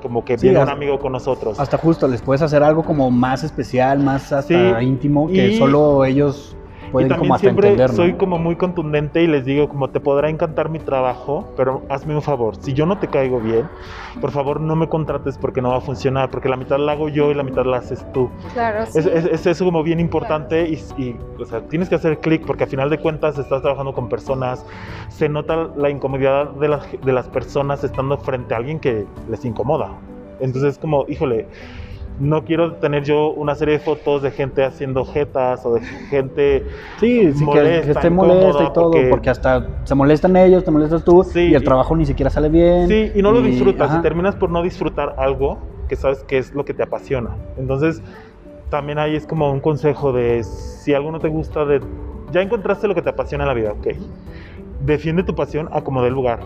como que Sí, viene un hasta- amigo con nosotros. Hasta justo les puedes hacer algo como más especial, más hasta Sí, íntimo, que y- solo ellos Y pueden también como hasta siempre entender. ¿no? soy como muy contundente y les digo como te podrá encantar mi trabajo, pero hazme un favor, si yo no te caigo bien, por favor no me contrates porque no va a funcionar, porque la mitad la hago yo y la mitad la haces tú. Claro, sí. Es, es- es eso como bien importante y, y, o sea, tienes que hacer clic porque a final de cuentas estás trabajando con personas, se nota la incomodidad de las, de las personas estando frente a alguien que les incomoda. Entonces como, híjole, no quiero tener yo una serie de fotos de gente haciendo jetas o de gente... Sí, sí, que- que, molesta, esté molesta y todo, porque... porque- hasta se molestan ellos, te molestas tú, Sí, y el y- trabajo ni siquiera sale bien. Sí, y no lo disfrutas ajá. y terminas por no disfrutar algo que sabes que es lo que te apasiona. Entonces, también ahí es como un consejo de si algo no te gusta, de ya encontraste lo que te apasiona en la vida, ok. Defiende tu pasión a como dé lugar.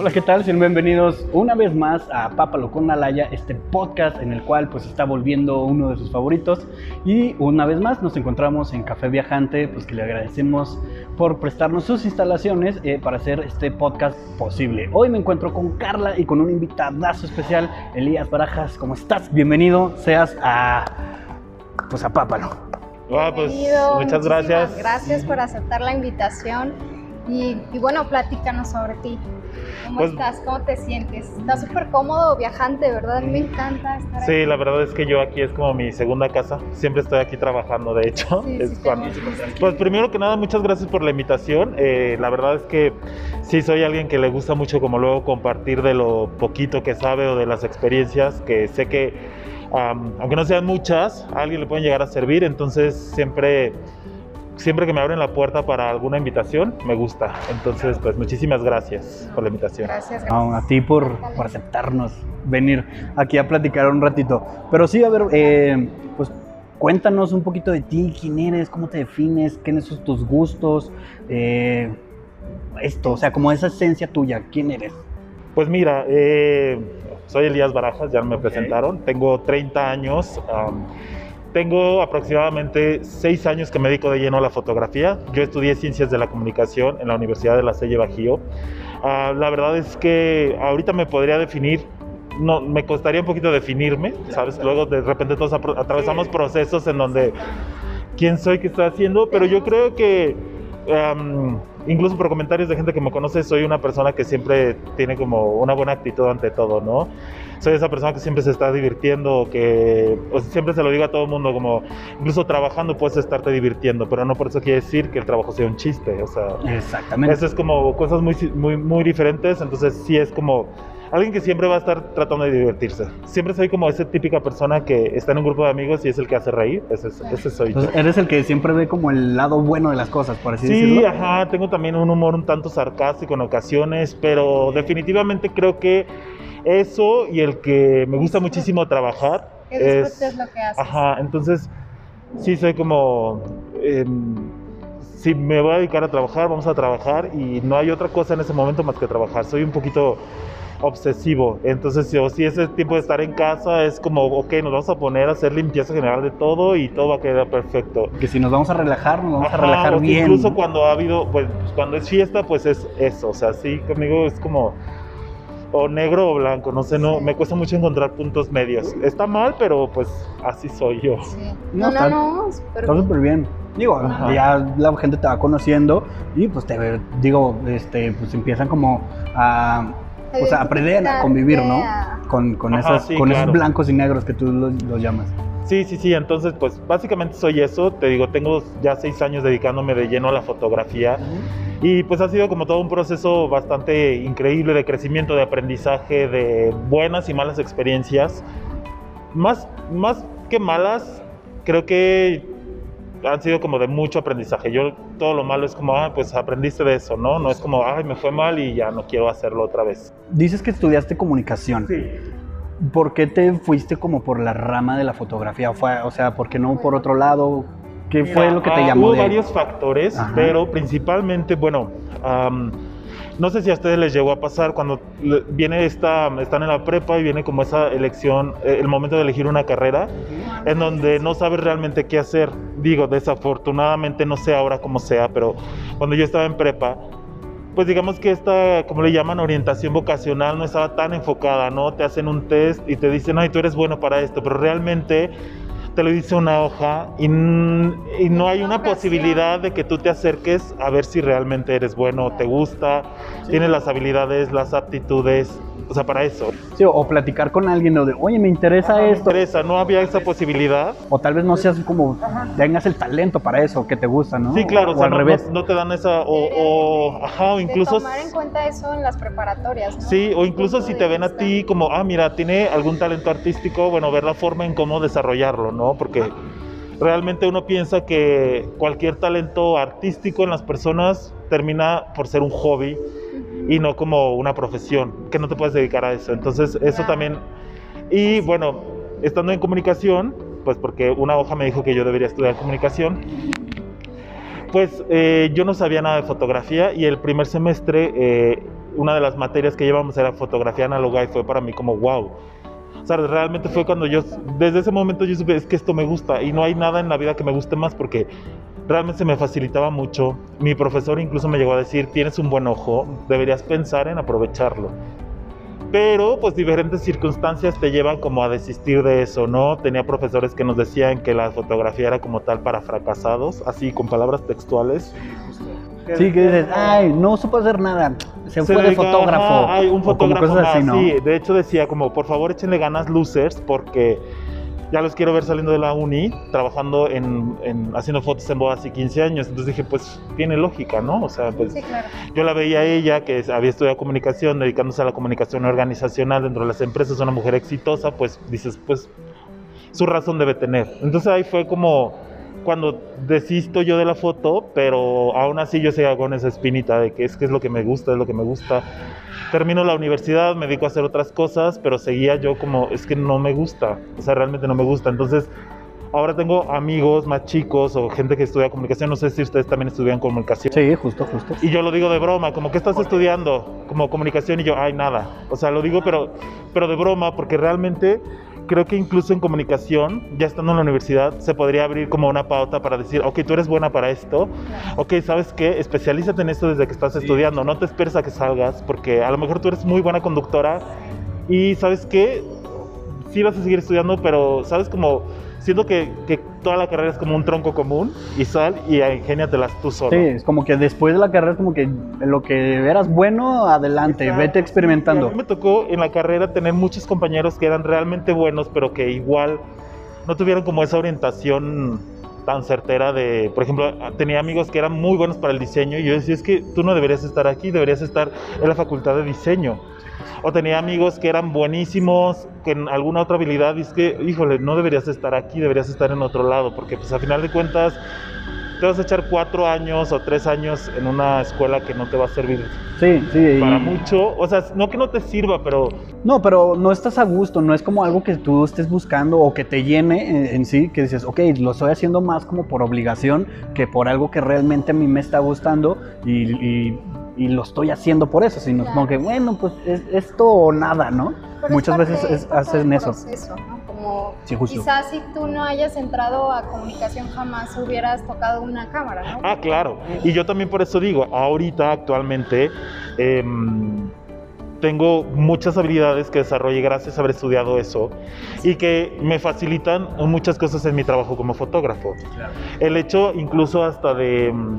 Hola, ¿qué tal? Sean bienvenidos una vez más a Pápalo con Alaya, este podcast en el cual pues está volviendo uno de sus favoritos y una vez más nos encontramos en Café Viajante, pues que le agradecemos por prestarnos sus instalaciones eh, para hacer este podcast posible. Hoy me encuentro con Carla y con un invitadazo especial, Elías Barajas. ¿Cómo estás? Bienvenido seas a pues a Pápalo. Ah, pues Bienvenido, muchas gracias. Gracias por aceptar la invitación. Y, y bueno, platícanos sobre ti. ¿Cómo Pues- estás? ¿Cómo te sientes? Estás súper cómodo, viajante, ¿verdad? A mí me encanta estar Sí, aquí. la verdad es que yo aquí es como mi segunda casa. Siempre estoy aquí trabajando, de hecho. Sí, Es cuando-. Pues primero que nada, muchas gracias por la invitación. Eh, la verdad es que sí soy alguien que le gusta mucho como luego compartir de lo poquito que sabe o de las experiencias que sé que, aunque no sean muchas, a alguien le pueden llegar a servir. Entonces siempre, siempre que me abren la puerta para alguna invitación, me gusta. Entonces, pues muchísimas gracias por la invitación. Gracias, a ti por, por aceptarnos venir aquí a platicar un ratito. Pero sí, a ver, eh, pues cuéntanos un poquito de ti, quién eres, cómo te defines, quiénes son tus gustos, eh, esto, o sea, como esa esencia tuya, quién eres. Pues mira, eh, soy Elías Barajas, ya me presentaron. Tengo 30 años. Tengo aproximadamente 6 años que me dedico de lleno a la fotografía. Yo estudié Ciencias de la Comunicación en la Universidad de La Salle Bajío. Ah, la verdad es que ahorita me podría definir, no, me costaría un poquito definirme, ¿sabes? Luego de repente todos atravesamos procesos en donde quién soy, qué estoy haciendo, pero yo creo que incluso por comentarios de gente que me conoce, soy una persona que siempre tiene como una buena actitud ante todo, ¿no? Soy esa persona que siempre se está divirtiendo, que o sea, siempre se lo digo a todo el mundo, como incluso trabajando puedes estarte divirtiendo, pero no por eso quiere decir que el trabajo sea un chiste, o sea, Exactamente. eso es como cosas muy, muy, muy diferentes, entonces sí es como alguien que siempre va a estar tratando de divertirse. Siempre soy como esa típica persona que está en un grupo de amigos y es el que hace reír, ese, es- ese soy yo. Eres el que siempre ve como el lado bueno de las cosas, por así Sí, decirlo. ajá, tengo también un humor un tanto sarcástico en ocasiones, pero definitivamente creo que eso y el que me gusta muchísimo trabajar Que es... disfrutes lo que haces. Ajá, entonces sí soy como... em, si me voy a dedicar a trabajar, vamos a trabajar y no hay otra cosa en ese momento más que trabajar. Soy un poquito obsesivo, entonces si, si ese tiempo de estar en casa es como, ok, nos vamos a poner a hacer limpieza general de todo y todo va a quedar perfecto. Que si nos vamos a relajar, nos vamos Ajá, a relajar bien. Incluso cuando ha habido, pues cuando es fiesta, pues es eso. O sea, sí, conmigo es como o negro o blanco. No sé, no, me cuesta mucho encontrar puntos medios. Está mal, pero pues así soy yo. Sí. No, No, no, está- no, súper Está bien. súper bien. Digo, Ajá. ya la gente te va conociendo y pues te digo, este, pues empiezan como a, pues, a aprender a convivir, ¿no? Con, con, Ajá, esas, sí, con esos blancos y negros que tú los, los llamas. Sí, sí, sí. Entonces, pues básicamente soy eso. Te digo, tengo ya seis años dedicándome de lleno a la fotografía. Y pues ha sido como todo un proceso bastante increíble de crecimiento, de aprendizaje, de buenas y malas experiencias. Más, más que malas, creo que han sido como de mucho aprendizaje. Yo todo lo malo es como, ah, pues aprendiste de eso, ¿no? No es como, ay, me fue mal y ya no quiero hacerlo otra vez. Dices que estudiaste comunicación. Sí. ¿Por qué te fuiste como por la rama de la fotografía? Fue, o sea, ¿por qué no por otro lado? ¿Qué fue lo que te ah, llamó Hubo de varios factores, Ajá. pero principalmente, bueno, am, no sé si a ustedes les llegó a pasar cuando viene esta, están en la prepa y viene como esa elección, eh, el momento de elegir una carrera, en donde no sabes realmente qué hacer. Digo, desafortunadamente no sé ahora cómo sea, pero cuando yo estaba en prepa, pues digamos que esta, como le llaman, orientación vocacional no estaba tan enfocada, ¿no? Te hacen un test y te dicen, ay, tú eres bueno para esto, pero realmente te lo dice una hoja y, y no hay una posibilidad de que tú te acerques a ver si realmente eres bueno, te gusta, tienes las habilidades, las aptitudes, o sea, para eso. Sí, o platicar con alguien o de, oye, me interesa Me esto. interesa, no había esa posibilidad. O tal vez no seas como, tengas el talento para eso, que te gusta, ¿no? Sí, claro, o, o sea, al no, revés. no- no te dan esa, o, o- ajá, o De incluso... tomar en cuenta eso en las preparatorias, ¿no? Sí, o incluso si de te ven a ti como, ah, mira, tiene algún talento artístico, bueno, ver la forma en cómo desarrollarlo, ¿no? Porque realmente uno piensa que cualquier talento artístico en las personas termina por ser un hobby y no como una profesión, que no te puedes dedicar a eso. Entonces, eso también. Y bueno, estando en comunicación, pues porque una hoja me dijo que yo debería estudiar comunicación, pues eh, yo no sabía nada de fotografía y el primer semestre, eh, una de las materias que llevamos era fotografía análoga y fue para mí como wow. O sea, realmente fue cuando yo, desde ese momento yo supe, es que esto me gusta y no hay nada en la vida que me guste más porque realmente se me facilitaba mucho. Mi profesor incluso me llegó a decir, tienes un buen ojo, deberías pensar en aprovecharlo. Pero pues diferentes circunstancias te llevan como a desistir de eso, ¿no? Tenía profesores que nos decían que la fotografía era como tal para fracasados, así con palabras textuales. Sí, que dices, ay, no supo hacer nada, se, fue de fotógrafo. hay un o como fotógrafo cosas más, así, ¿no? sí. De hecho decía como, por favor échenle ganas losers porque ya los quiero ver saliendo de la uni, trabajando en, en- haciendo fotos en bodas y 15 años. Entonces dije, pues tiene lógica, ¿no? O sea, pues Sí, claro. yo la veía a ella que había estudiado comunicación, dedicándose a la comunicación organizacional dentro de las empresas, una mujer exitosa, pues dices, pues su razón debe tener. Entonces ahí fue como cuando desisto yo de la foto, pero aún así yo seguía con esa espinita de que es que es lo que me gusta, es lo que me gusta. Termino la universidad, me dedico a hacer otras cosas, pero seguía yo como, es que no me gusta, o sea, realmente no me gusta. Entonces, ahora tengo amigos más chicos o gente que estudia comunicación, no sé si ustedes también estudian comunicación. Sí, justo, justo. Y yo lo digo de broma, como que estás estudiando como comunicación y yo, ay, nada. O sea, lo digo pero, pero de broma porque realmente creo que incluso en comunicación, ya estando en la universidad, se podría abrir como una pauta para decir, ok, tú eres buena para esto, ok, ¿sabes qué? Especialízate en esto desde que estás estudiando, no te esperes a que salgas porque a lo mejor tú eres muy buena conductora y ¿sabes qué? Sí vas a seguir estudiando, pero ¿sabes? Como siento que, que toda la carrera es como un tronco común y sal y ingéniatelas tú solo. Sí, es como que después de la carrera es como que lo que eras bueno, adelante, Exacto, vete experimentando. A mí me tocó en la carrera tener muchos compañeros que eran realmente buenos, pero que igual no tuvieron como esa orientación tan certera de, por ejemplo, tenía amigos que eran muy buenos para el diseño y yo decía, es que tú no deberías estar aquí, deberías estar en la facultad de diseño. O tenía amigos que eran buenísimos, que en alguna otra habilidad, y es que, híjole, no deberías estar aquí, deberías estar en otro lado, porque pues a final de cuentas te vas a echar cuatro años o tres años en una escuela que no te va a servir Sí, sí. y- para mucho. O sea, no que no te sirva, pero No, pero no estás a gusto, no es como algo que tú estés buscando o que te llene en, en sí, que dices, ok, lo estoy haciendo más como por obligación que por algo que realmente a mí me está gustando y, y- y lo estoy haciendo por eso, sino Claro. como que, bueno, pues es esto o nada, ¿no? Pero Muchas veces es- hacen eso. proceso, ¿no? Como Sí, justo. quizás si tú no hayas entrado a comunicación jamás hubieras tocado una cámara, ¿no? Ah, claro. Y yo también por eso digo, ahorita actualmente em, tengo muchas habilidades que desarrollé gracias a haber estudiado eso y que me facilitan muchas cosas en mi trabajo como fotógrafo. El hecho incluso hasta de, em,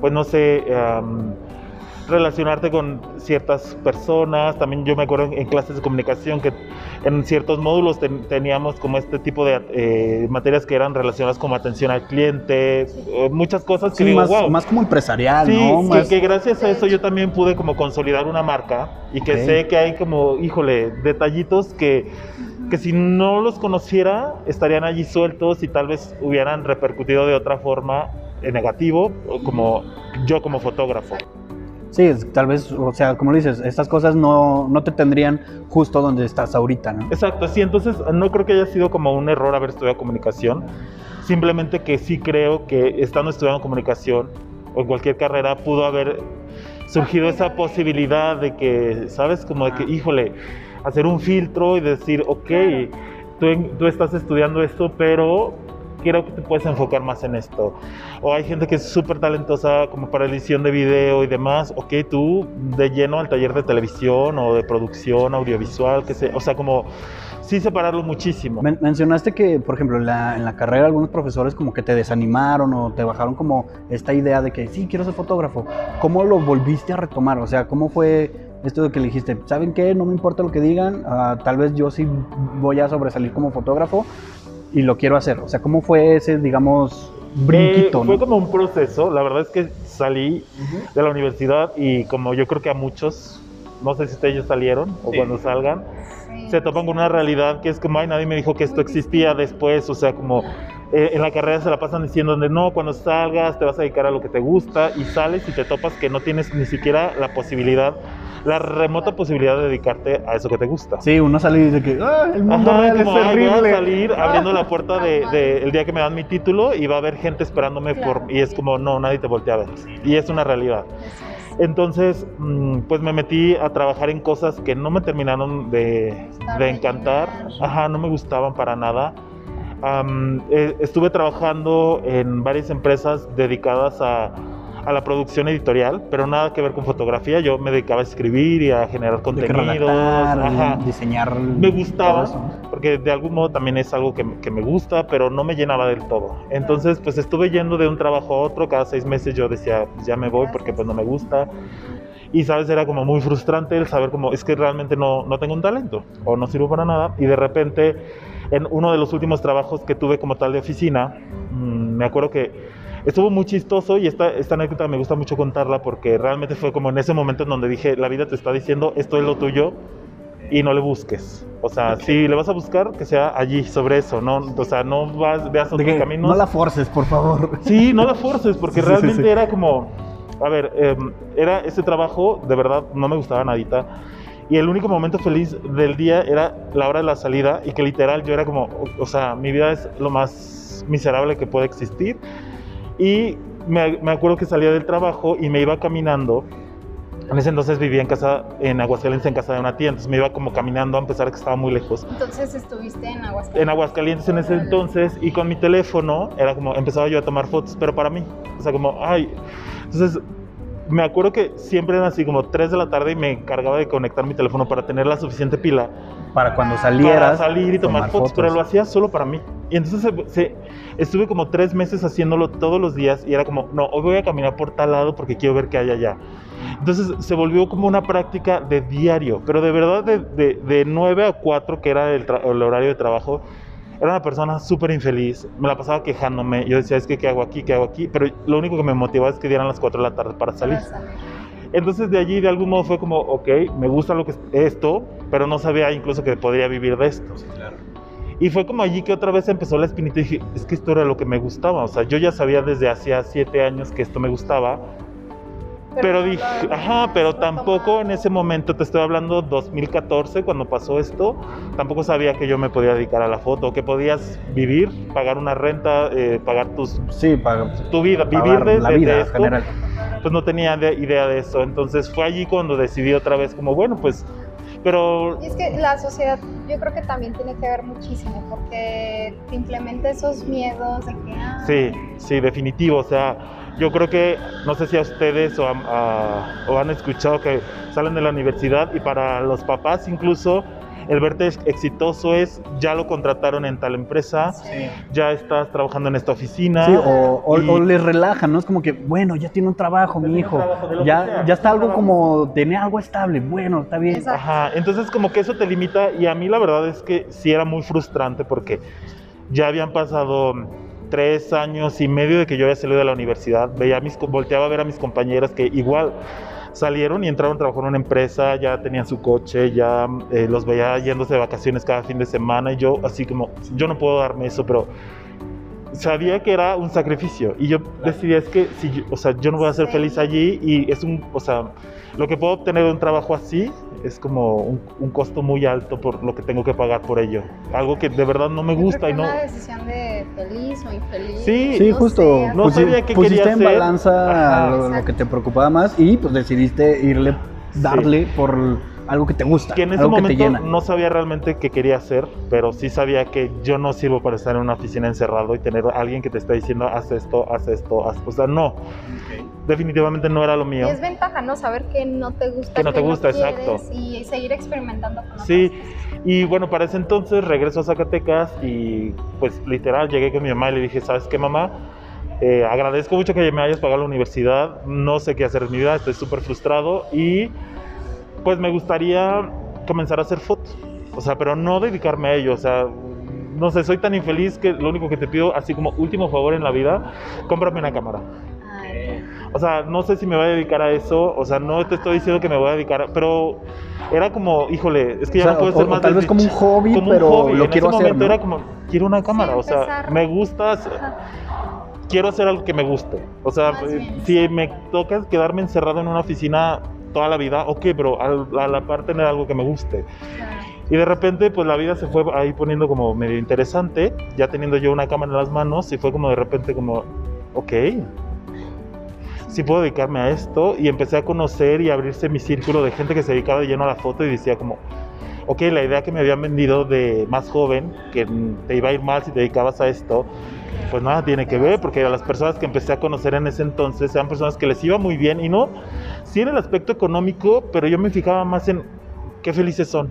pues no sé, em, relacionarte con ciertas personas. También yo me acuerdo en, en clases de comunicación que en ciertos módulos ten- teníamos como este tipo de eh, materias que eran relacionadas como atención al cliente, eh, muchas cosas que Sí, digo, más, wow. más como empresarial, Sí, ¿no? sí, Más- que gracias a eso yo también pude como consolidar una marca y que sé que hay como, híjole, detallitos que, que si no los conociera estarían allí sueltos y tal vez hubieran repercutido de otra forma en negativo, como yo como fotógrafo. Sí, tal vez, o sea, como dices, estas cosas no, no te tendrían justo donde estás ahorita, ¿no? Exacto, sí, entonces no creo que haya sido como un error haber estudiado comunicación, simplemente que sí creo que estando estudiando comunicación o en cualquier carrera pudo haber surgido esa posibilidad de que, ¿sabes? Como de que, híjole, hacer un filtro y decir, ok, tú, tú estás estudiando esto, pero creo que te puedes enfocar más en esto. O hay gente que es súper talentosa como para edición de video y demás, ok, tú de lleno al taller de televisión o de producción audiovisual, que sé, o sea, como sí separarlo muchísimo. Men- mencionaste que, por ejemplo, la, en la carrera algunos profesores como que te desanimaron o te bajaron como esta idea de que sí, quiero ser fotógrafo. ¿Cómo lo volviste a retomar? O sea, ¿cómo fue esto de que le dijiste, ¿saben qué? No me importa lo que digan, ah, tal vez yo sí voy a sobresalir como fotógrafo y lo quiero hacer. O sea, ¿cómo fue ese, digamos, brinquito? Eh, fue ¿no? como un proceso, la verdad es que salí de la universidad y como yo creo que a muchos, no sé si ustedes salieron o cuando salgan, Sí. se topan con una realidad que es como, ay, nadie me dijo que esto existía después, o sea, como eh, en la carrera se la pasan diciendo de no, cuando salgas te vas a dedicar a lo que te gusta y sales y te topas que no tienes ni siquiera la posibilidad, la remota posibilidad de dedicarte a eso que te gusta. Sí, uno sale y dice que "Ah, el mundo Ajá, real es como, voy terrible. a salir abriendo la puerta de, Ajá. de el día que me dan mi título y va a haber gente esperándome Claro. por y es como no nadie te voltea a ver y es una realidad es. entonces mm, pues me metí a trabajar en cosas que no me terminaron de, de de encantar ajá no me gustaban para nada Eh, estuve trabajando en varias empresas dedicadas a, a la producción editorial, pero nada que ver con fotografía. Yo me dedicaba a escribir y a generar contenidos. redactar, ajá. diseñar. Me gustaba, porque de algún modo también es algo que, me- que me gusta, pero no me llenaba del todo. Entonces, pues estuve yendo de un trabajo a otro, cada seis meses yo decía, "Pues, ya me voy porque pues no me gusta. Y sabes, era como muy frustrante el saber como, es que realmente no, no tengo un talento o no sirvo para nada. Y de repente, en uno de los últimos trabajos que tuve como tal de oficina, mm, me acuerdo que estuvo muy chistoso y esta, esta anécdota me gusta mucho contarla porque realmente fue como en ese momento en donde dije, la vida te está diciendo, esto es lo tuyo y no le busques. O sea, si le vas a buscar, que sea allí, sobre eso, no, o sea, no vas, veas otros que caminos. no la forces, por favor. Sí, no la forces, porque Sí, realmente sí. era como, a ver, em, era ese trabajo, de verdad, no me gustaba nadita. Y el único momento feliz del día era la hora de la salida y que literal yo era como, o, o sea, mi vida es lo más miserable que puede existir. Y me, me acuerdo que salía del trabajo y me iba caminando. En ese entonces vivía en casa, en Aguascalientes, en casa de una tía, entonces me iba como caminando a pesar de que estaba muy lejos Entonces estuviste en Aguascalientes. en Aguascalientes en ese entonces y con mi teléfono era como empezaba yo a tomar fotos, pero para mí, o sea, como, ay, entonces me acuerdo que siempre eran así como 3 de la tarde y me encargaba de conectar mi teléfono para tener la suficiente pila Para cuando para salieras. salir y tomar, fotos, pero lo hacía solo para mí. Y entonces se- se- estuve como tres meses haciéndolo todos los días y era como, no, hoy voy a caminar por tal lado porque quiero ver qué hay allá. Entonces se volvió como una práctica de diario, pero de verdad de, de, de 9 a 4, que era el horario de trabajo, era una persona súper infeliz, me la pasaba quejándome, yo decía, es que qué hago aquí, qué hago aquí, pero lo único que me motivaba es que dieran las 4 de la tarde para salir. Entonces de allí de algún modo fue como, ok, me gusta lo que es esto, pero no sabía incluso que podría vivir de esto. Y fue como allí que otra vez empezó la espinita y dije, es que esto era lo que me gustaba. O sea, yo ya sabía desde hacía siete años que esto me gustaba, pero dije, ajá, pero tampoco en ese momento, te estoy hablando 2014, cuando pasó esto, tampoco sabía que yo me podía dedicar a la foto, que podías vivir, pagar una renta, eh, pagar tus, Sí, para tu vida, vivir de, la de- de vida en esto general. pues no tenía de- idea de eso. Entonces fue allí cuando decidí otra vez como, bueno, pues, pero Y es que la sociedad yo creo que también tiene que ver muchísimo porque te implementa esos miedos de que... ah, sí, sí, definitivo. O sea, yo creo que, no sé si a ustedes o, a- a- o han escuchado que salen de la universidad y para los papás incluso el verte ex- exitoso es, ya lo contrataron en tal empresa, sí. ya estás trabajando en esta oficina. Sí, o, o- y- o les relajan, ¿no? Es como que, bueno, ya tiene un trabajo, mi hijo. trabajo, Ya, sea, ya está algo trabajo. como, tiene algo estable. Bueno, está bien. Exacto. Ajá, entonces como que eso te limita y a mí la verdad es que sí era muy frustrante porque ya habían pasado tres años y medio de que yo había salido de la universidad, veía a mis, volteaba a ver a mis compañeras que igual salieron y entraron a trabajar en una empresa, ya tenían su coche, ya eh, los veía yéndose de vacaciones cada fin de semana y yo así como, yo no puedo darme eso, pero sabía que era un sacrificio y yo decidí es que si yo- o sea, yo no voy a ser feliz allí y es un, o sea, lo que puedo obtener de un trabajo así es como un, un costo muy alto por lo que tengo que pagar por ello. Algo que de verdad no me gusta y no... una decisión de feliz o infeliz. Sí, Sí, no justo. sé, No pusi- sabía qué pusiste quería en hacer. balanza lo que te preocupaba más y pues decidiste irle, darle por, algo que te gusta, que en ese algo que te momento llena. no sabía realmente qué quería hacer, pero sí sabía que yo no sirvo para estar en una oficina encerrado y tener a alguien que te está diciendo haz esto, haz esto, haz... o sea, no, definitivamente no era lo Y mío. es ventaja, ¿no? Saber que no te gusta. Que no te gusta, quieres exacto. Y seguir experimentando con Sí, cosas. y bueno, para ese entonces regreso a Zacatecas y pues literal llegué con mi mamá y le dije, ¿sabes qué mamá? Eh, agradezco mucho que me hayas pagado la universidad, no sé qué hacer en mi vida, estoy súper frustrado y pues me gustaría comenzar a hacer fotos, o sea, pero no dedicarme a ello, o sea, no sé, soy tan infeliz que lo único que te pido, así como último favor en la vida, cómprame una cámara. O sea, no sé si me voy a dedicar a eso, o sea, no te estoy diciendo que me voy a dedicar, a- pero era como, híjole, es que ya O sea, no puedo o- ser o más tal vez como un hobby, como un pero hobby. lo en quiero ese hacer, momento ¿no? era como, quiero una cámara, o sea, me gusta, ajá. quiero hacer algo que me guste. O sea, eh, si me toca quedarme encerrado en una oficina toda la vida, ok, pero al- a, la par tener algo que me guste. Y de repente, pues la vida se fue ahí poniendo como medio interesante, ya teniendo yo una cámara en las manos, y fue como de repente como, ok, sí puedo dedicarme a esto, y empecé a conocer y abrirse mi círculo de gente que se dedicaba de lleno a la foto y decía como, ok, la idea que me habían vendido de más joven, que te iba a ir mal si te dedicabas a esto, pues nada tiene que ver, porque a las personas que empecé a conocer en ese entonces eran personas que les iba muy bien, y no, sí en el aspecto económico, pero yo me fijaba más en qué felices son.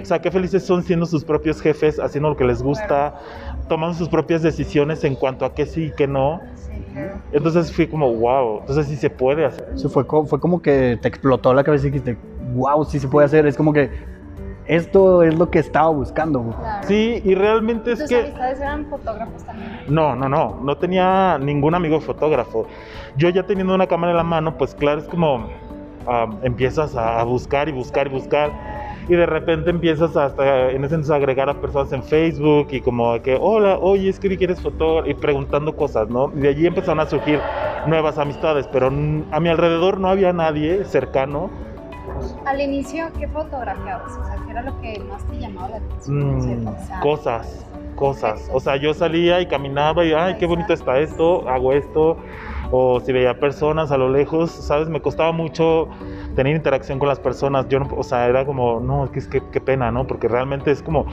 O sea, qué felices son siendo sus propios jefes, haciendo lo que les gusta, tomando sus propias decisiones en cuanto a qué sí y qué no. Sí. Entonces fui como, wow, entonces sí se puede hacer. Eso fue, fue como que te explotó la cabeza y dijiste, wow, sí se puede hacer. Es como que esto es lo que estaba buscando. Claro. Sí, y realmente es ¿Tus que... amistades eran fotógrafos también? No, no, no, no tenía ningún amigo fotógrafo. Yo ya teniendo una cámara en la mano, pues claro, es como ah, empiezas a buscar y buscar y buscar. Y de repente empiezas hasta en ese entonces a agregar a personas en Facebook y como que, hola, oye, es que eres fotógrafo y preguntando cosas, ¿no? Y de allí empezaron a surgir nuevas amistades, pero a mi alrededor no había nadie cercano. Al inicio, ¿qué fotografiabas? O sea, ¿qué era lo que más te llamaba la atención? Mm, Sí, o sea, cosas, cosas. O sea, yo salía y caminaba y, ay, qué bonito está esto, hago esto. O si veía personas a lo lejos, ¿sabes? Me costaba mucho tener interacción con las personas. Yo no, o sea, era como, no, es que qué pena, ¿no? Porque realmente es como,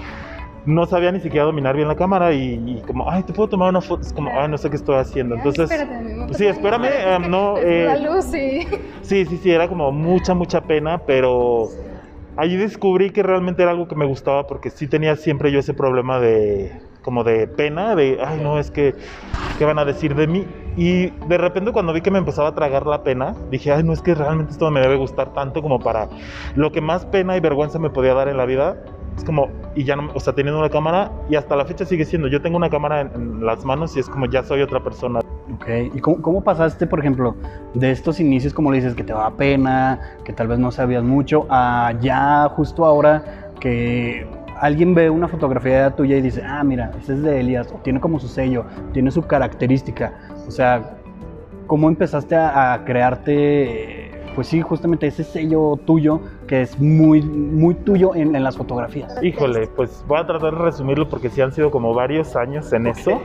no sabía ni siquiera dominar bien la cámara y, y como, ay, te puedo tomar una foto. Es como, ay, no sé qué estoy haciendo. ay, Entonces, espérate, a mí me sí, espérame, que no, eh, La luz, sí. Sí, sí, sí, era como mucha, mucha pena, pero allí descubrí que realmente era algo que me gustaba porque sí tenía siempre yo ese problema de como de pena, de, ay, no, es que, ¿qué van a decir de mí? Y de repente cuando vi que me empezaba a tragar la pena, dije, ay, no, es que realmente esto me debe gustar tanto como para lo que más pena y vergüenza me podía dar en la vida. Es como, y ya no, o sea, teniendo una cámara, y hasta la fecha sigue siendo, yo tengo una cámara en, las manos y es como ya soy otra persona. Ok, ¿y cómo, pasaste, por ejemplo, de estos inicios, como le dices, que te daba pena, que tal vez no sabías mucho, a ya justo ahora que alguien ve una fotografía tuya y dice, ah, mira, ese es de Elías, o tiene como su sello, tiene su característica. O sea, ¿cómo empezaste a, crearte, pues sí, justamente ese sello tuyo que es muy, muy tuyo en, en las fotografías? Híjole, pues voy a tratar de resumirlo porque sí han sido como varios años en eso.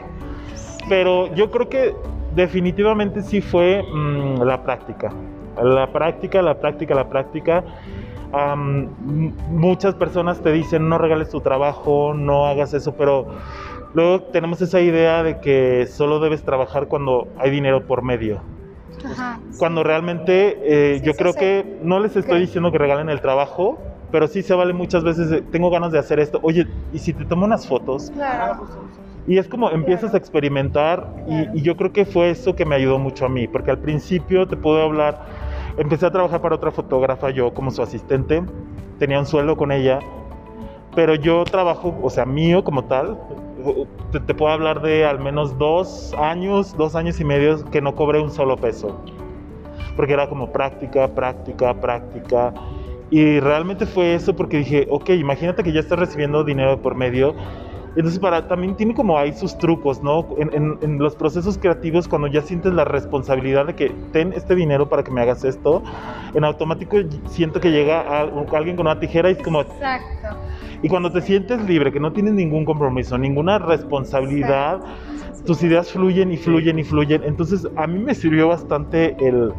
Pero yo creo que definitivamente sí fue mm, la práctica. La práctica, la práctica, la práctica. Muchas personas te dicen no regales tu trabajo, no hagas eso, pero luego tenemos esa idea de que solo debes trabajar cuando hay dinero por medio. Ajá. Cuando realmente eh, Sí, yo sí, creo sí. que no les estoy diciendo que regalen el trabajo, pero sí se vale muchas veces, de, tengo ganas de hacer esto, oye, ¿y si te tomo unas fotos? Claro. Y es como empiezas Claro. a experimentar Claro. y, y yo creo que fue eso que me ayudó mucho a mí, porque al principio te puedo hablar, empecé a trabajar para otra fotógrafa yo como su asistente, tenía un sueldo con ella, pero yo trabajo, o sea, mío como tal, te, te puedo hablar de al menos dos años, dos años y medio que no cobré un solo peso, porque era como práctica, práctica, práctica. Y realmente fue eso porque dije, ok, imagínate que ya estás recibiendo dinero por medio. Entonces, para, también tiene como ahí sus trucos, ¿no? En, en- en los procesos creativos, cuando ya sientes la responsabilidad de que ten este dinero para que me hagas esto, en automático siento que llega a- alguien con una tijera y es como, Exacto. y cuando te sientes libre, que no tienes ningún compromiso, ninguna responsabilidad, Exacto. tus ideas fluyen y fluyen y fluyen. Entonces, a mí me sirvió bastante el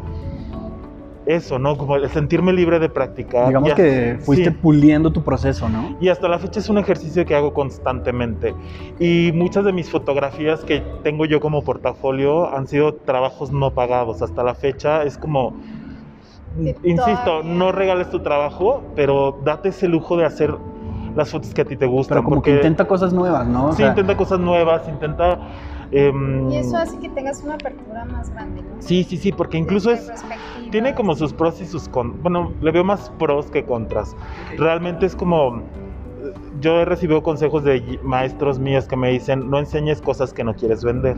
eso, ¿no? Como el sentirme libre de practicar. Digamos que fuiste sí. puliendo tu proceso, ¿no? Y hasta la fecha es un ejercicio que hago constantemente. Y muchas de mis fotografías que tengo yo como portafolio han sido trabajos no pagados. Hasta la fecha es como, Sí, insisto, todavía. no regales tu trabajo, pero date ese lujo de hacer las fotos que a ti te gustan. Pero como que porque intenta cosas nuevas, ¿no? O sí, sea, intenta cosas nuevas, intenta... em, Y eso hace que tengas una apertura más grande, ¿no? Sí, sí, sí, porque incluso es... Tiene como sus pros y sus contras. Bueno, le veo más pros que contras. Realmente es como. Yo he recibido consejos de maestros míos que me dicen: no enseñes cosas que no quieres vender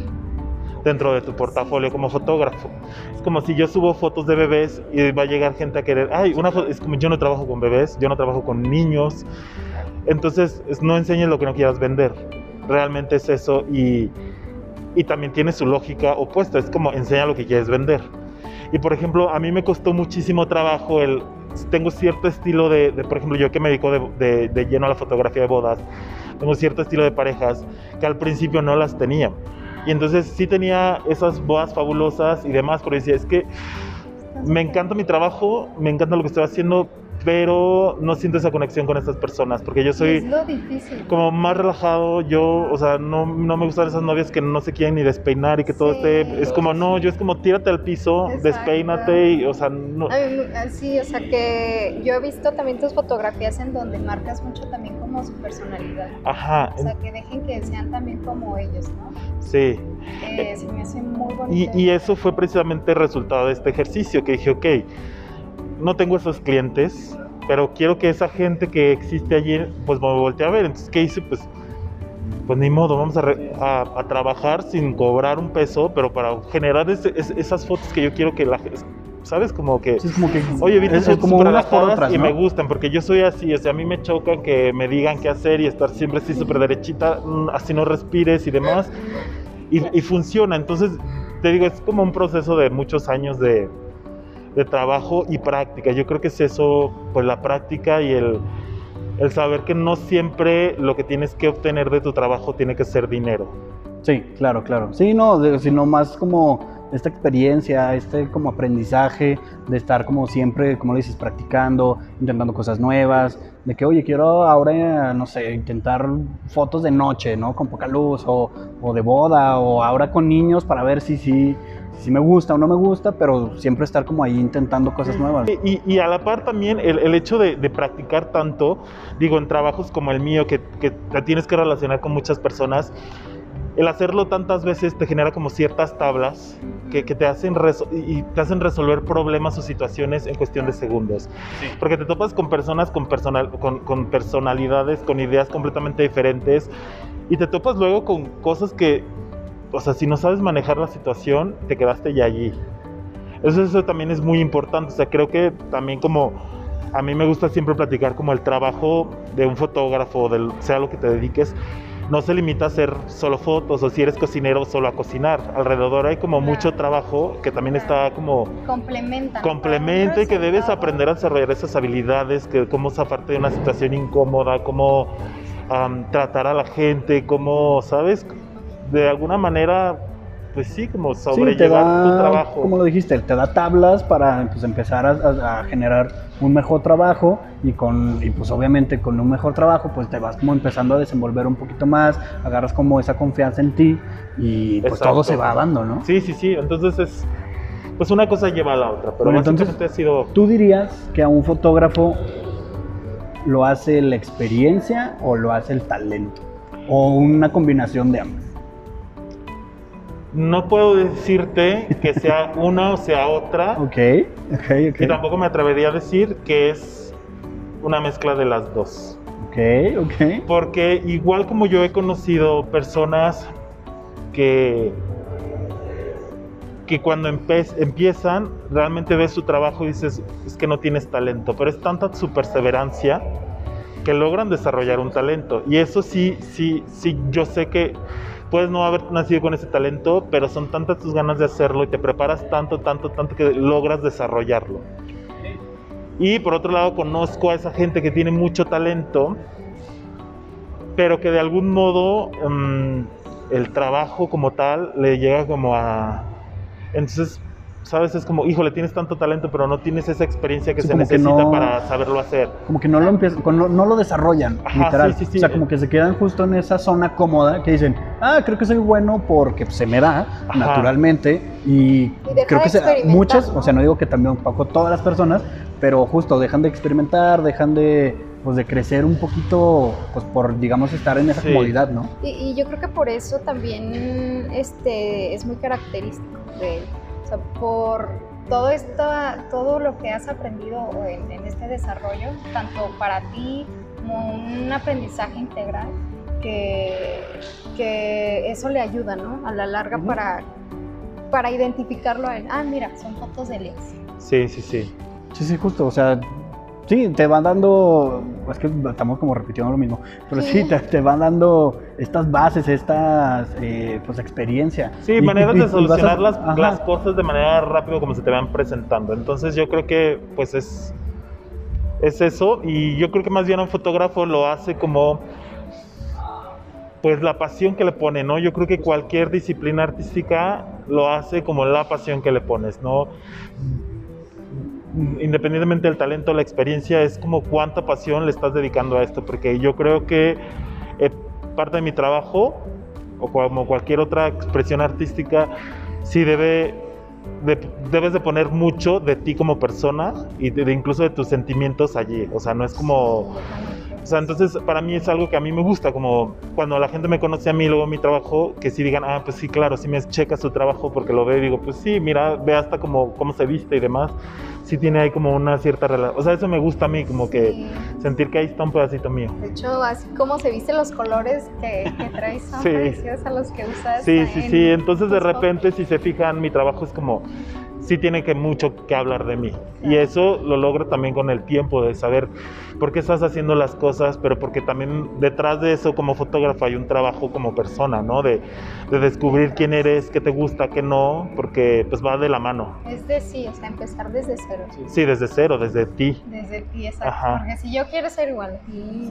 dentro de tu portafolio como fotógrafo. Es como si yo subo fotos de bebés y va a llegar gente a querer. Ay, una foto. Es como yo no trabajo con bebés, yo no trabajo con niños. Entonces, es- no enseñes lo que no quieras vender. Realmente es eso y, y también tiene su lógica opuesta. Es como enseña lo que quieres vender. Y por ejemplo, a mí me costó muchísimo trabajo el... Tengo cierto estilo de, de, por ejemplo, yo que me dedico de, de- de lleno a la fotografía de bodas, tengo cierto estilo de parejas que al principio no las tenía. Y entonces sí tenía esas bodas fabulosas y demás, pero decía, es que me encanta mi trabajo, me encanta lo que estoy haciendo, pero no siento esa conexión con estas personas, porque yo Y es soy lo difícil. como más relajado, yo, o sea, no, no me gustan esas novias que no se quieren ni despeinar y que todo Sí. esté, es como, no, yo es como tírate al piso, Exacto. despeínate y, o sea, no, A mí, me- sí, o sea que yo he visto también tus fotografías en donde marcas mucho también como su personalidad. ajá, O sea, que dejen que sean también como ellos, ¿no? sí. Eh, se me hace muy Y, bonito. y eso fue precisamente el resultado de este ejercicio, que dije, ok, no tengo esos clientes, pero quiero que esa gente que existe allí, pues me voltee a ver. Entonces, ¿qué hice? Pues, pues ni modo, vamos a, re- a- a trabajar sin cobrar un peso, pero para generar es- esas fotos que yo quiero que la gente, ¿sabes? Como que... sí, es como que. Oye, vi fotos como unas por otras, y ¿no? me gustan, porque yo soy así, o sea, a mí me chocan que me digan qué hacer y estar siempre así súper derechita, mm, así no respires y demás, y, y funciona. Entonces, te digo, es como un proceso de muchos años de, de trabajo y práctica. Yo creo que es eso, pues la práctica y el, el saber que no siempre lo que tienes que obtener de tu trabajo tiene que ser dinero. Sí, claro, claro. Sí, no, sino más como esta experiencia, este como aprendizaje de estar como siempre, como lo dices, practicando, intentando cosas nuevas, de que, oye, quiero ahora, no sé, intentar fotos de noche, ¿no? Con poca luz, o, o de boda, o ahora con niños para ver si sí si, me gusta o no me gusta, pero siempre estar como ahí intentando cosas nuevas. Y, y a la par también el, el hecho de, de practicar tanto, digo, en trabajos como el mío, que, que te tienes que relacionar con muchas personas, el hacerlo tantas veces te genera como ciertas tablas que, que te hacen y te hacen resolver problemas o situaciones en cuestión de segundos. Porque te topas con personas con, personal, con, con personalidades, con ideas completamente diferentes y te topas luego con cosas que, o sea, si no sabes manejar la situación, te quedaste ya allí. Eso, eso también es muy importante. O sea, creo que también como a mí me gusta siempre platicar como el trabajo de un fotógrafo, del, sea lo que te dediques, no se limita a hacer solo fotos o si eres cocinero solo a cocinar. Alrededor hay como Claro. mucho trabajo que también está como complementa. complementa y que debes aprender a desarrollar esas habilidades, que cómo zafarte de una situación incómoda, cómo tratar a la gente, cómo, ¿sabes? De alguna manera, pues sí, como Sí, sobrellevar tu da, trabajo. como lo dijiste, te da tablas para pues, empezar a, generar un mejor trabajo y con y pues obviamente con un mejor trabajo pues te vas como empezando a desenvolver un poquito más, agarras como esa confianza en ti y pues Exacto. todo se va dando, ¿no? Sí, sí, sí. Entonces es. Pues una cosa lleva a la otra. Pero Bueno, entonces- ha sido. ¿Tú dirías que a un fotógrafo lo hace la experiencia o lo hace el talento? O una combinación de ambas. No puedo decirte que sea una o sea otra. Ok, ok, ok. Y tampoco me atrevería a decir que es una mezcla de las dos. Ok, ok. Porque igual como yo he conocido personas que, que cuando empiezan realmente ves su trabajo y dices, es que no tienes talento, pero es tanta su perseverancia que logran desarrollar un talento. Y eso sí, sí, sí, yo sé que puedes no haber nacido con ese talento, pero son tantas tus ganas de hacerlo y te preparas tanto, tanto, tanto que logras desarrollarlo. Y por otro lado, conozco a esa gente que tiene mucho talento, pero que de algún modo mm, el trabajo como tal le llega como a... Entonces ¿sabes? Es como, híjole, tienes tanto talento, pero no tienes esa experiencia que Sí, se que necesita no- para saberlo hacer. Como que no lo empiezan, no, no lo desarrollan, Ajá, literal. sí, sí, sí. O sea, como que se quedan justo en esa zona cómoda que dicen, ah, creo que soy bueno porque pues, se me da Ajá. naturalmente. Y, deja creo de que se- muchas, ¿no? o sea, no digo que también un poco todas las personas, pero justo dejan de experimentar, dejan de, pues, de crecer un poquito, pues por, digamos, estar en esa Sí. comodidad, ¿no? Y, y yo creo que por eso también este, es muy característico de él. O sea, por todo, esto, todo lo que has aprendido en, en este desarrollo, tanto para ti como un aprendizaje integral, que, que eso le ayuda, ¿no? A la larga para, para identificarlo a él. Ah, mira, son fotos de Elías. Sí, sí, sí. Sí, sí, justo, o sea, sí, te van dando, es que estamos como repitiendo lo mismo, pero sí, Sí. te, te van dando estas bases, estas, eh, pues, experiencia. Sí, Y- maneras y- de a- solucionar las, las cosas de manera rápido como se te van presentando. Entonces yo creo que pues es, es eso y yo creo que más bien un fotógrafo lo hace como pues la pasión que le pone, ¿no? Yo creo que cualquier disciplina artística lo hace como la pasión que le pones, ¿no? Independientemente del talento, la experiencia es como cuánta pasión le estás dedicando a esto, porque yo creo que eh, parte de mi trabajo, o como cualquier otra expresión artística, sí debe, de- debes de poner mucho de ti como persona y de, de incluso de tus sentimientos allí. O sea, no es como... O sea, entonces para mí es algo que a mí me gusta, como cuando la gente me conoce a mí, luego mi trabajo, que sí digan, ah, pues sí, claro, sí me checa su trabajo porque lo ve y digo, pues sí, mira, ve hasta como cómo se viste y demás, sí tiene ahí como una cierta relación, o sea, eso me gusta a mí, como que Sí. sentir que ahí está un pedacito mío. De hecho, así como se visten los colores que, que traes son Sí. parecidos a los que usas. Sí, sí, en sí, entonces de repente si se fijan, mi trabajo es como, sí tiene que mucho que hablar de mí. Y eso lo logro también con el tiempo, de saber por qué estás haciendo las cosas, pero porque también detrás de eso como fotógrafo hay un trabajo como persona, ¿no? De, de descubrir quién eres, qué te gusta, qué no, porque pues va de la mano. Es de sí, o sea, empezar desde cero. Sí, desde cero, desde ti. Desde ti, exacto. Ajá. Porque si yo quiero ser igual a ti,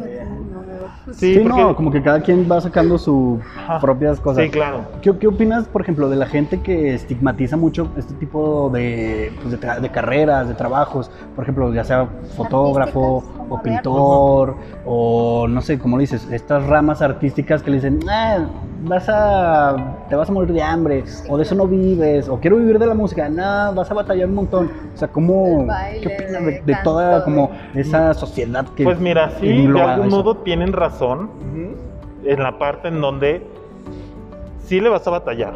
Sí, Sí, porque- no, como que cada quien va sacando sus propias cosas. Sí, claro. ¿Qué, qué opinas, por ejemplo, de la gente que estigmatiza mucho este tipo de, pues, de, carreras, de trabajos? Por ejemplo, ya sea fotógrafo o pintor, o no sé, como dices, estas ramas artísticas que le dicen, ah, vas a, te vas a morir de hambre, o de eso no vives, o quiero vivir de la música, no, vas a batallar un montón. O sea, ¿cómo, baile, ¿qué opinas de, toda como esa sociedad que... Pues mira, sí, de algún eso? modo tienen razón en la parte en donde sí le vas a batallar.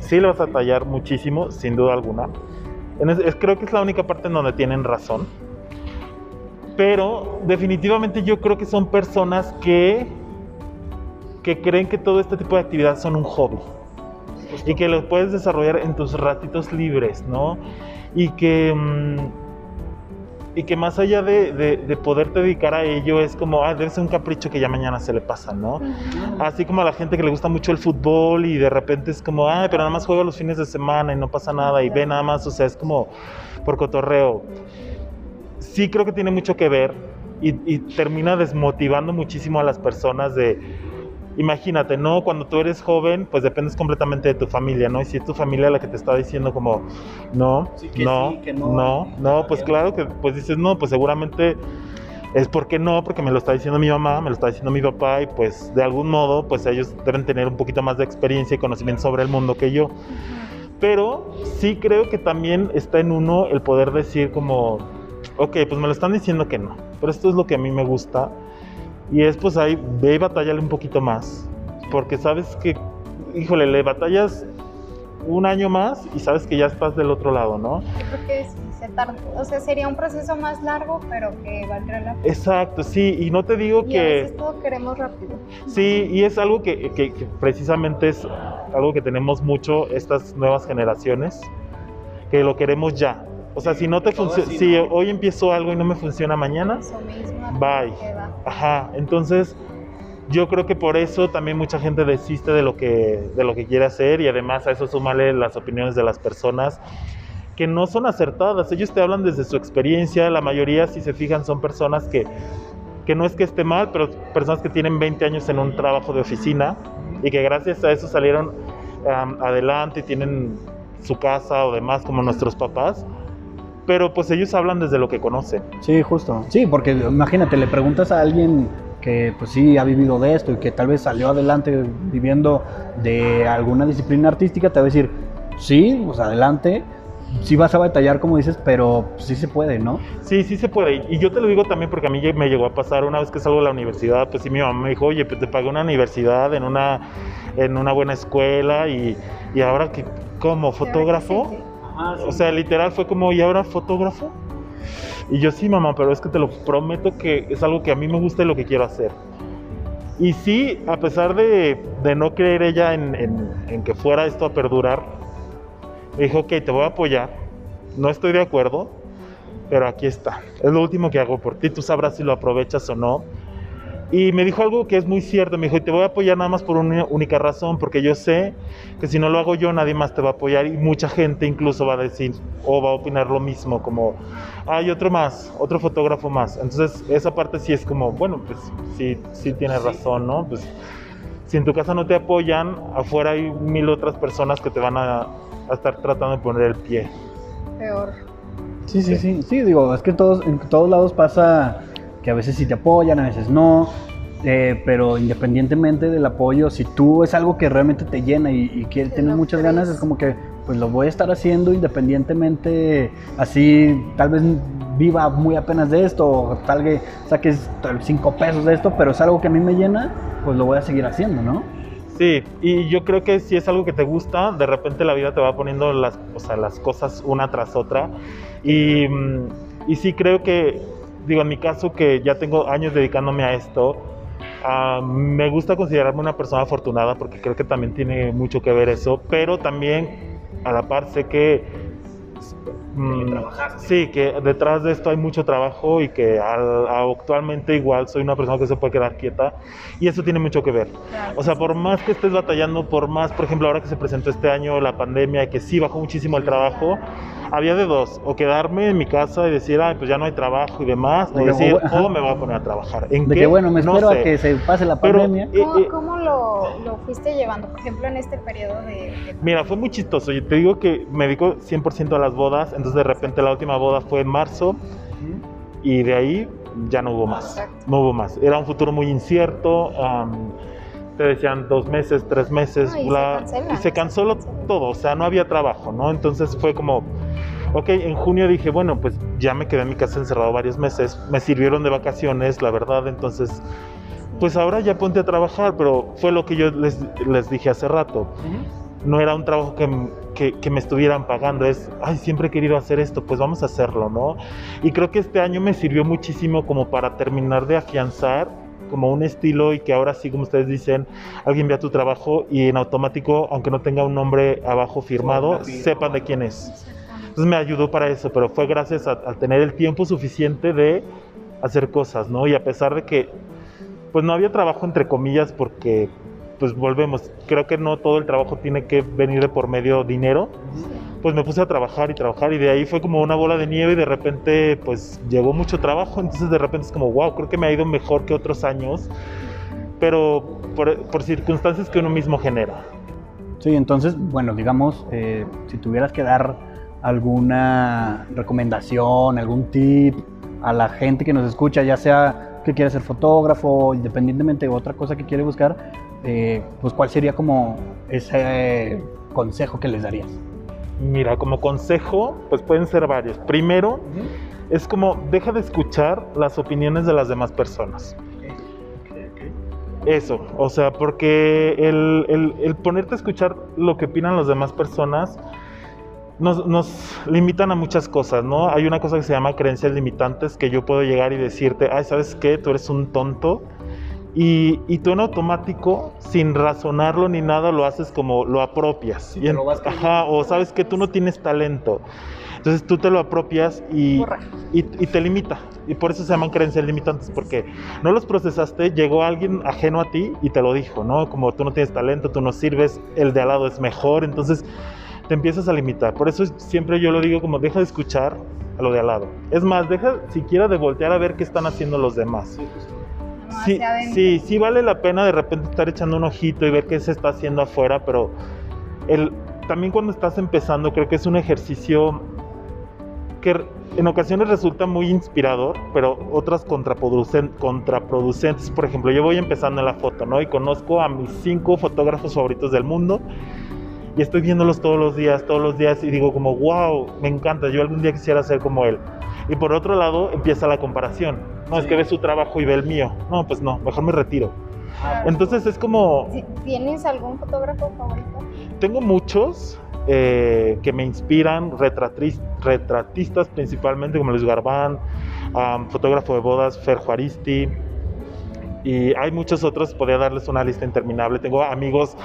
Sí, le vas a batallar muchísimo, sin duda alguna. En es- es- creo que es la única parte en donde tienen razón. Pero definitivamente yo creo que son personas que, que creen que todo este tipo de actividades son un hobby. Y que lo puedes desarrollar en tus ratitos libres, ¿no? Y que... mm, y que más allá de, de, de poderte dedicar a ello es como, ah, debe ser un capricho que ya mañana se le pasa, ¿no? Así como a la gente que le gusta mucho el fútbol y de repente es como, ah, pero nada más juega los fines de semana y no pasa nada y ve nada más, o sea, es como por cotorreo. Sí creo que tiene mucho que ver y, y termina desmotivando muchísimo a las personas de, imagínate, ¿no? Cuando tú eres joven, pues dependes completamente de tu familia, ¿no? Y si es tu familia la que te está diciendo como, no, Sí, que no, sí, que no, no, pues claro que pues dices, no, pues seguramente es porque no, porque me lo está diciendo mi mamá, me lo está diciendo mi papá y pues de algún modo pues ellos deben tener un poquito más de experiencia y conocimiento sobre el mundo que yo. Pero sí creo que también está en uno el poder decir como, ok, pues me lo están diciendo que no, pero esto es lo que a mí me gusta y es pues ahí, ve y batallale un poquito más, porque sabes que, híjole, le batallas un año más y sabes que ya estás del otro lado, ¿no? Yo creo que sí, se tarda, o sea, sería un proceso más largo, pero que valdrá la pena. Exacto, sí, y no te digo Y a que... veces todo queremos rápido. Sí, y es algo que, que- que precisamente es algo que tenemos mucho estas nuevas generaciones, que lo queremos ya. O sea, si no te funciona, si ¿no? hoy empiezo algo y no me funciona mañana, Eso mismo. Bye. Ajá, entonces yo creo que por eso también mucha gente desiste de lo que, de lo que quiere hacer y además a eso súmale las opiniones de las personas que no son acertadas. Ellos te hablan desde su experiencia, la mayoría, si se fijan, son personas que, que no es que esté mal, pero personas que tienen 20 años en un trabajo de oficina y que gracias a eso salieron am, adelante y tienen su casa o demás, como nuestros papás. Pero pues ellos hablan desde lo que conocen. Sí, justo. Sí, porque imagínate, le preguntas a alguien que pues sí ha vivido de esto y que tal vez salió adelante viviendo de alguna disciplina artística, te va a decir, sí, pues adelante, sí vas a batallar como dices, pero sí se puede, ¿no? Sí, sí se puede. Y yo te lo digo también porque a mí me llegó a pasar una vez que salgo de la universidad, pues sí, mi mamá me dijo, oye, pues te pagué una universidad en una, en una buena escuela y, y ahora que, como fotógrafo, o sea, literal fue como, ¿y ahora fotógrafo? Y yo sí, mamá, pero es que te lo prometo que es algo que a mí me gusta y lo que quiero hacer. Y sí, a pesar de, de no creer ella en, en, en, que fuera esto a perdurar, me dijo, ok, te voy a apoyar. No estoy de acuerdo, pero aquí está. Es lo último que hago por ti. Tú sabrás si lo aprovechas o no. Y me dijo algo que es muy cierto, me dijo, te voy a apoyar nada más por una única razón, porque yo sé que si no lo hago yo, nadie más te va a apoyar y mucha gente incluso va a decir o va a opinar lo mismo, como, hay otro más, otro fotógrafo más. Entonces, esa parte sí es como, bueno, pues sí, sí tienes razón, ¿no? Pues si en tu casa no te apoyan, afuera hay mil otras personas que te van a, a estar tratando de poner el pie. Peor. Sí, sí, sí, sí, digo, es que en todos, en todos lados pasa que a veces sí te apoyan, a veces no, eh, pero independientemente del apoyo, si tú es algo que realmente te llena y, y que tienes muchas ganas, es como que pues lo voy a estar haciendo independientemente, así tal vez viva muy apenas de esto, o tal vez saques cinco pesos de esto, pero es algo que a mí me llena, pues lo voy a seguir haciendo, ¿no? Sí, y yo creo que si es algo que te gusta, de repente la vida te va poniendo las, o sea, las cosas una tras otra. Y, y sí creo que digo, en mi caso que ya tengo años dedicándome a esto, uh, me gusta considerarme una persona afortunada porque creo que también tiene mucho que ver eso, pero también a la par sé que mm, sí, que detrás de esto hay mucho trabajo y que al, actualmente igual soy una persona que se puede quedar quieta y eso tiene mucho que ver. Claro. O sea, por más que estés batallando, por más, por ejemplo, ahora que se presentó este año la pandemia y que sí bajó muchísimo el trabajo, había de dos, o quedarme en mi casa y decir, ay, pues ya no hay trabajo y demás, o decir, o me voy a poner a trabajar. ¿En De qué? que bueno, me No espero sé. a que se pase la Pero, pandemia. eh, ¿Cómo, eh, cómo lo, lo fuiste llevando, por ejemplo, en este periodo de... de- Mira, fue muy chistoso. Yo te digo que me dedico 100% a las bodas, entonces de repente la última boda fue en marzo y de ahí ya no hubo más. Exacto. No hubo más. Era un futuro muy incierto. Te decían dos meses, tres meses, No, y se bla, cancela, y se canceló se todo. O sea, no había trabajo, ¿no? Entonces fue como, ok, en junio dije, bueno, pues ya me quedé en mi casa encerrado varios meses. Me sirvieron de vacaciones, la verdad. Entonces, pues ahora ya ponte a trabajar, pero fue lo que yo les, les dije hace rato no era un trabajo que, que- que me estuvieran pagando, es, ay, siempre he querido hacer esto, pues vamos a hacerlo, ¿no? Y creo que este año me sirvió muchísimo como para terminar de afianzar como un estilo y que ahora sí, como ustedes dicen, alguien vea tu trabajo y en automático, aunque no tenga un nombre abajo firmado, sepan de quién es. Entonces me ayudó para eso, pero fue gracias a, a tener el tiempo suficiente de hacer cosas, ¿no? Y a pesar de que, pues no había trabajo entre comillas porque, pues volvemos, creo que no todo el trabajo tiene que venir de por medio dinero, pues me puse a trabajar y trabajar y de ahí fue como una bola de nieve y de repente pues llegó mucho trabajo, entonces de repente es como, wow, creo que me ha ido mejor que otros años, pero por, por circunstancias que uno mismo genera. Sí, entonces, bueno, digamos, eh, si tuvieras que dar alguna recomendación, algún tip a la gente que nos escucha, ya sea que quiere ser fotógrafo, independientemente de otra cosa que quiere buscar, eh, pues cuál sería como ese consejo que les darías. Mira, como consejo, pues pueden ser varios. Primero, es como deja de escuchar las opiniones de las demás personas. Eso, o sea, porque el, el- el ponerte a escuchar lo que opinan las demás personas nos, nos limitan a muchas cosas, ¿no? Hay una cosa que se llama creencias limitantes que yo puedo llegar y decirte, ay, ¿sabes qué? Tú eres un tonto. Y, y tú en automático, sin razonarlo ni nada, lo haces como lo apropias. Sí, Y te en- lo vas ajá, o sabes que tú no tienes talento. Entonces tú te lo apropias y, y, y te limita. Y por eso se llaman creencias limitantes, porque no los procesaste, llegó alguien ajeno a ti y te lo dijo, ¿no? Como tú no tienes talento, tú no sirves, el de al lado es mejor, entonces te empiezas a limitar. Por eso siempre yo lo digo como deja de escuchar a lo de al lado. Es más, deja siquiera de voltear a ver qué están haciendo los demás. No, Sí, hacia sí, sí vale la pena de repente estar echando un ojito y ver qué se está haciendo afuera, pero el, también cuando estás empezando creo que es un ejercicio que en ocasiones resulta muy inspirador, pero otras contraproducen- contraproducentes. Por ejemplo, yo voy empezando en la foto, ¿no? Y conozco a mis cinco fotógrafos favoritos del mundo y estoy viéndolos todos los días, todos los días y digo como, wow, me encanta, yo algún día quisiera ser como él. Y por otro lado empieza la comparación. No, es Sí. que ve su trabajo y ve el mío. No, pues no, mejor me retiro. Entonces es como, ¿Tienes algún fotógrafo favorito? tengo muchos eh, que me inspiran, retratistas principalmente, como Luis Garbán, am, fotógrafo de bodas, Fer Juaristi, y hay muchos otros, podría darles una lista interminable. Tengo amigos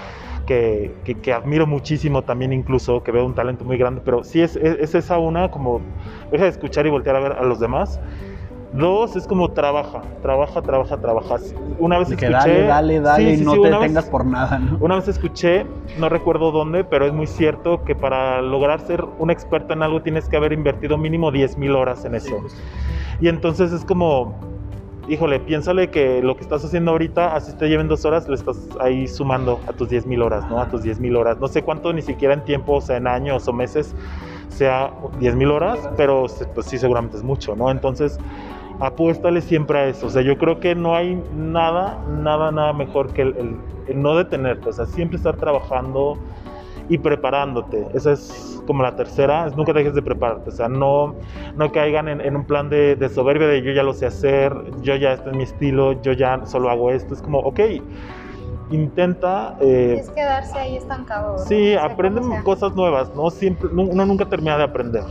que, que- que admiro muchísimo también incluso, que veo un talento muy grande, pero sí es, es, es esa una como, deja de escuchar y voltear a ver a los demás. Dos, es como trabaja, trabaja, trabaja, trabaja. Una vez que escuché... dale, dale, dale Sí, y sí, no sí, te detengas por nada, ¿no? una vez escuché, no recuerdo dónde, pero es muy cierto que para lograr ser un experto en algo tienes que haber invertido mínimo 10 mil horas en eso. Y entonces es como, híjole, piénsale que lo que estás haciendo ahorita, así te lleven dos horas, le estás ahí sumando a tus 10 mil horas, ¿no? A tus 10 mil horas. No sé cuánto ni siquiera en tiempo, o sea, en años o meses, sea 10 mil horas, pero pues sí, seguramente es mucho, ¿no? Entonces, apuéstale siempre a eso. O sea, yo creo que no hay nada, nada, nada mejor que el, el- el no detenerte. O sea, siempre estar trabajando y preparándote. Esa es como la tercera, es nunca dejes de prepararte. O sea, no, no caigan en, en un plan de, de soberbia de yo ya lo sé hacer, yo ya este es mi estilo, yo ya solo hago esto. Es como, ok, intenta... eh, Es quedarse ahí estancado. ¿no? Sí, Sea aprenden cosas nuevas, ¿no? Siempre, uno nunca termina de aprender.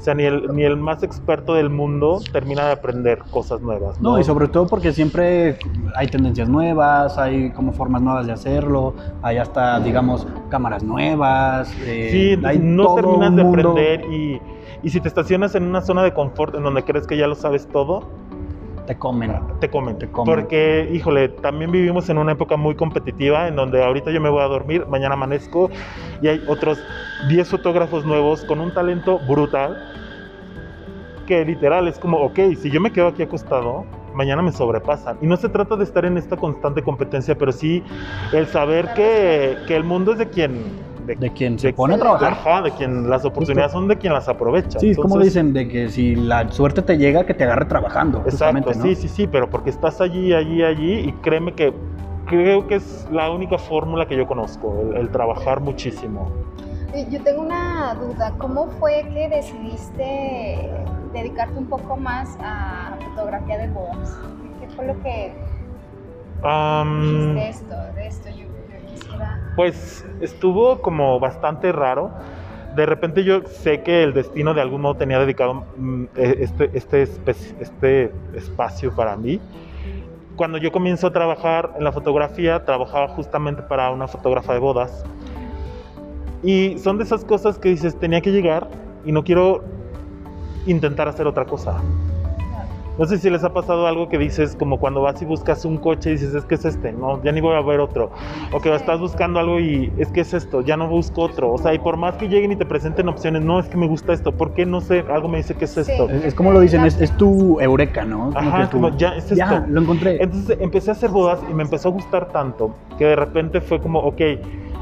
O sea, ni el, ni el más experto del mundo termina de aprender cosas nuevas. No, No, y sobre todo porque siempre hay tendencias nuevas, hay como formas nuevas de hacerlo, hay hasta, digamos, cámaras nuevas. eh, Sí, hay no terminas de aprender y, y si te estacionas en una zona de confort en donde crees que ya lo sabes todo, Te comen. te comen. Te comen. Porque, híjole, también vivimos en una época muy competitiva en donde ahorita yo me voy a dormir, mañana amanezco y hay otros 10 fotógrafos nuevos con un talento brutal que literal es como, ok, si yo me quedo aquí acostado, mañana me sobrepasan. Y no se trata de estar en esta constante competencia, pero sí el saber que, que el mundo es de quien... De quien se pone a de- trabajar. Ajá, de quien las oportunidades son de quien las aprovecha. Sí, es como dicen, de que si la suerte te llega, que te agarre trabajando. Exacto, ¿no? sí, sí, sí, pero porque estás allí, allí, allí y créeme que creo que es la única fórmula que yo conozco, el, el trabajar muchísimo. Yo tengo una duda, ¿cómo fue que decidiste dedicarte un poco más a fotografía de bodas? ¿Qué fue lo que Am, dijiste esto, de esto? Yo. Pues estuvo como bastante raro. De repente yo sé que el destino de algún modo tenía dedicado mm, e- este, este, este espacio para mí. Cuando yo comienzo a trabajar en la fotografía, trabajaba justamente para una fotógrafa de bodas. Y son de esas cosas que dices, tenía que llegar y no quiero intentar hacer otra cosa. No sé si les ha pasado algo que dices, como cuando vas y buscas un coche y dices, es que es este, no, ya ni voy a ver otro. O que estás buscando algo y es que es esto, ya no busco otro. O sea, y por más que lleguen y te presenten opciones, no, es que me gusta esto, ¿por qué no sé? Algo me dice que es Sí. esto. Es, es como lo dicen, es, es tu eureka, ¿no? Como Ajá, que es tu- como, ya, es ya, esto. lo encontré. Entonces empecé a hacer bodas y me empezó a gustar tanto que de repente fue como, ok,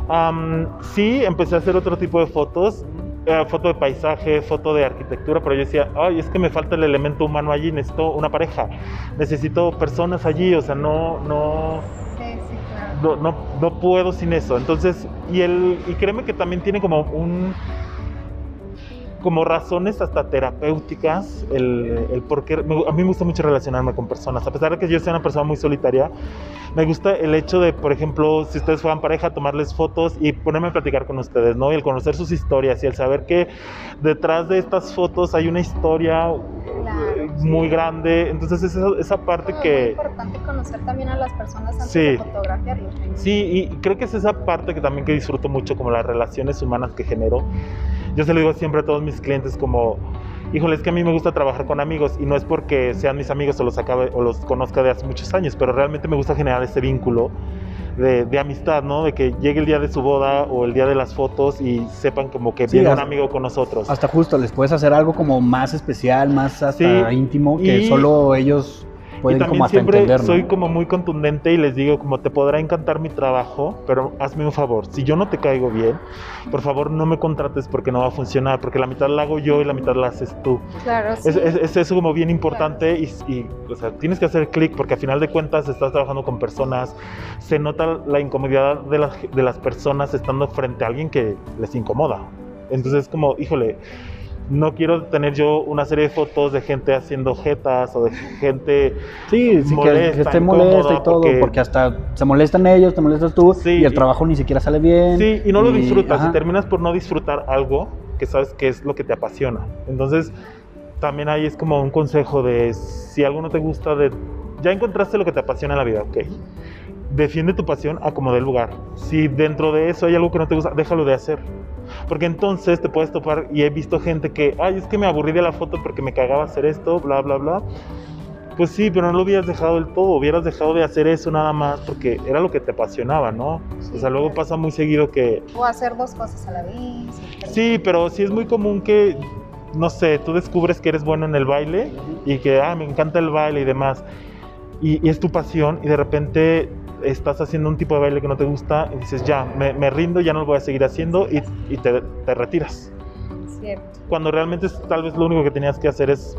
am, sí, empecé a hacer otro tipo de fotos, eh, foto de paisaje, foto de arquitectura, pero yo decía, ay, es que me falta el elemento humano allí, necesito una pareja, necesito personas allí, o sea, no, no, Sí, sí, claro. no, no, no puedo sin eso. Entonces, y, el, y créeme que también tiene como un como razones hasta terapéuticas el, el por qué a mí me gusta mucho relacionarme con personas a pesar de que yo sea una persona muy solitaria me gusta el hecho de por ejemplo si ustedes fueran pareja tomarles fotos y ponerme a platicar con ustedes no y el conocer sus historias y el saber que detrás de estas fotos hay una historia muy grande entonces esa, esa parte Como que muy importante conocer también a las personas antes Sí. de fotografiarlos. Sí, y creo que es esa parte que también que disfruto mucho, como las relaciones humanas que genero. Yo se lo digo siempre a todos mis clientes como, híjole, es que a mí me gusta trabajar con amigos y no es porque sean mis amigos o los acabe o los conozca de hace muchos años, pero realmente me gusta generar ese vínculo de, de amistad, ¿no? De que llegue el día de su boda o el día de las fotos y sepan como que Sí, viene un amigo con nosotros. Hasta justo les puedes hacer algo como más especial, más hasta Sí, íntimo, que y- solo ellos pueden y también como hasta siempre entender, ¿no? soy como muy contundente y les digo como te podrá encantar mi trabajo, pero hazme un favor, si yo no te caigo bien, por favor no me contrates porque no va a funcionar, porque la mitad la hago yo y la mitad la haces tú. Claro, sí. Es, es- es eso como bien importante y, y, o sea, tienes que hacer clic porque a final de cuentas estás trabajando con personas, se nota la incomodidad de las, de las personas estando frente a alguien que les incomoda. Entonces es como, híjole, no quiero tener yo una serie de fotos de gente haciendo jetas o de gente... Sí, sí que- que, molesta, esté molesta y todo, porque... porque- hasta se molestan ellos, te molestas tú Sí, y el y- trabajo ni siquiera sale bien. Sí, y no lo disfrutas, ajá. y terminas por no disfrutar algo que sabes que es lo que te apasiona. Entonces, también ahí es como un consejo de si algo no te gusta, de ya encontraste lo que te apasiona en la vida, ok. Defiende tu pasión a como dé lugar. Si dentro de eso hay algo que no te gusta, déjalo de hacer. Porque entonces te puedes topar y he visto gente que, ay, es que me aburrí de la foto porque me cagaba hacer esto, bla, bla, bla. Pues sí, pero no lo hubieras dejado del todo, hubieras dejado de hacer eso nada más porque era lo que te apasionaba, ¿no? Sí, o sea, luego pasa muy seguido que, O hacer dos cosas a la vez. Sí, pero sí es muy común que, no sé, tú descubres que eres bueno en el baile y que, ah, me encanta el baile y demás. Y, y es tu pasión y de repente estás haciendo un tipo de baile que no te gusta y dices, ya, me, me rindo, ya no lo voy a seguir haciendo y, y te, te retiras. Cierto. Cuando realmente es- tal vez lo único que tenías que hacer es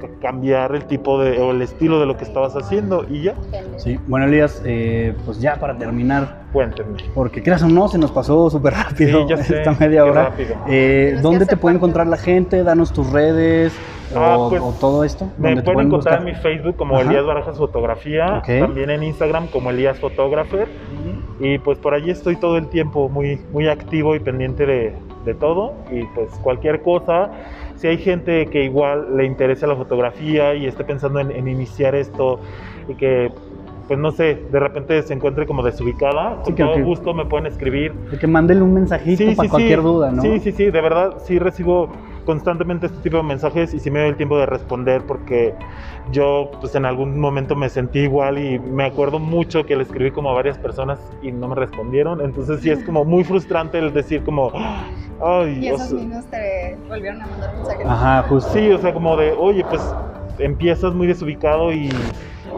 ca- cambiar el tipo de, o el estilo de lo que estabas haciendo y ya, Sí, bueno, Elías, eh, pues ya para terminar, cuéntenme. porque creas o no, se nos pasó súper rápido Sí, ya sé, esta media hora. rápido. Eh, ¿Dónde te puede encontrar la gente? Danos tus redes Ah, o, pues, o todo esto. Me ¿Dónde te pueden encontrar buscar? en mi Facebook como Ajá. Elías Barajas Fotografía, Ok. también en Instagram como Elías Photographer. Y pues por allí estoy todo el tiempo muy, muy activo y pendiente de, de todo. Y pues cualquier cosa, si hay gente que igual le interesa la fotografía y esté pensando en, en iniciar esto y que, pues no sé, de repente se encuentre como desubicada, Sí, con que- todo que- gusto me pueden escribir. Que mándenle un mensajito para cualquier duda, ¿no? Sí, sí, sí, de verdad sí recibo constantemente este tipo de mensajes y sí me doy el tiempo de responder porque yo pues en algún momento me sentí igual y me acuerdo mucho que le escribí como a varias personas y no me respondieron, entonces sí es como muy frustrante el decir como, ay, Y o esos sea, niños te volvieron a mandar mensajes. Ajá, justo. sí, o sea, como de, oye, pues empiezas muy desubicado y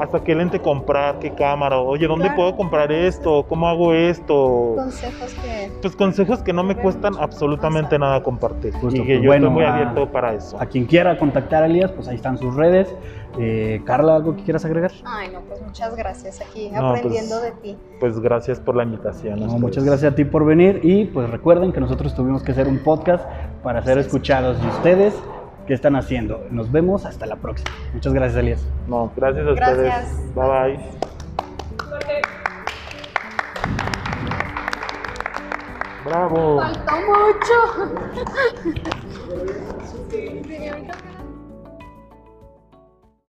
hasta qué lente comprar, qué cámara, oye, ¿dónde Claro. puedo comprar esto? ¿Cómo hago esto? Consejos que. Pues consejos que no me cuestan absolutamente nada compartir. Justo, y que pues yo bueno, estoy muy a- abierto para eso. A quien quiera contactar a Elías, pues ahí están sus redes. Eh, Carla, ¿algo que quieras agregar? Ay, no, pues muchas gracias aquí, No, pues, aprendiendo de ti. Pues gracias por la invitación. a No, muchas gracias a ti por venir y pues recuerden que nosotros tuvimos que hacer un podcast para ser escuchados y ustedes qué están haciendo. Nos vemos hasta la próxima. Muchas gracias, Elías. No, gracias a Gracias. ustedes. Bye bye. Bravo. Faltó mucho.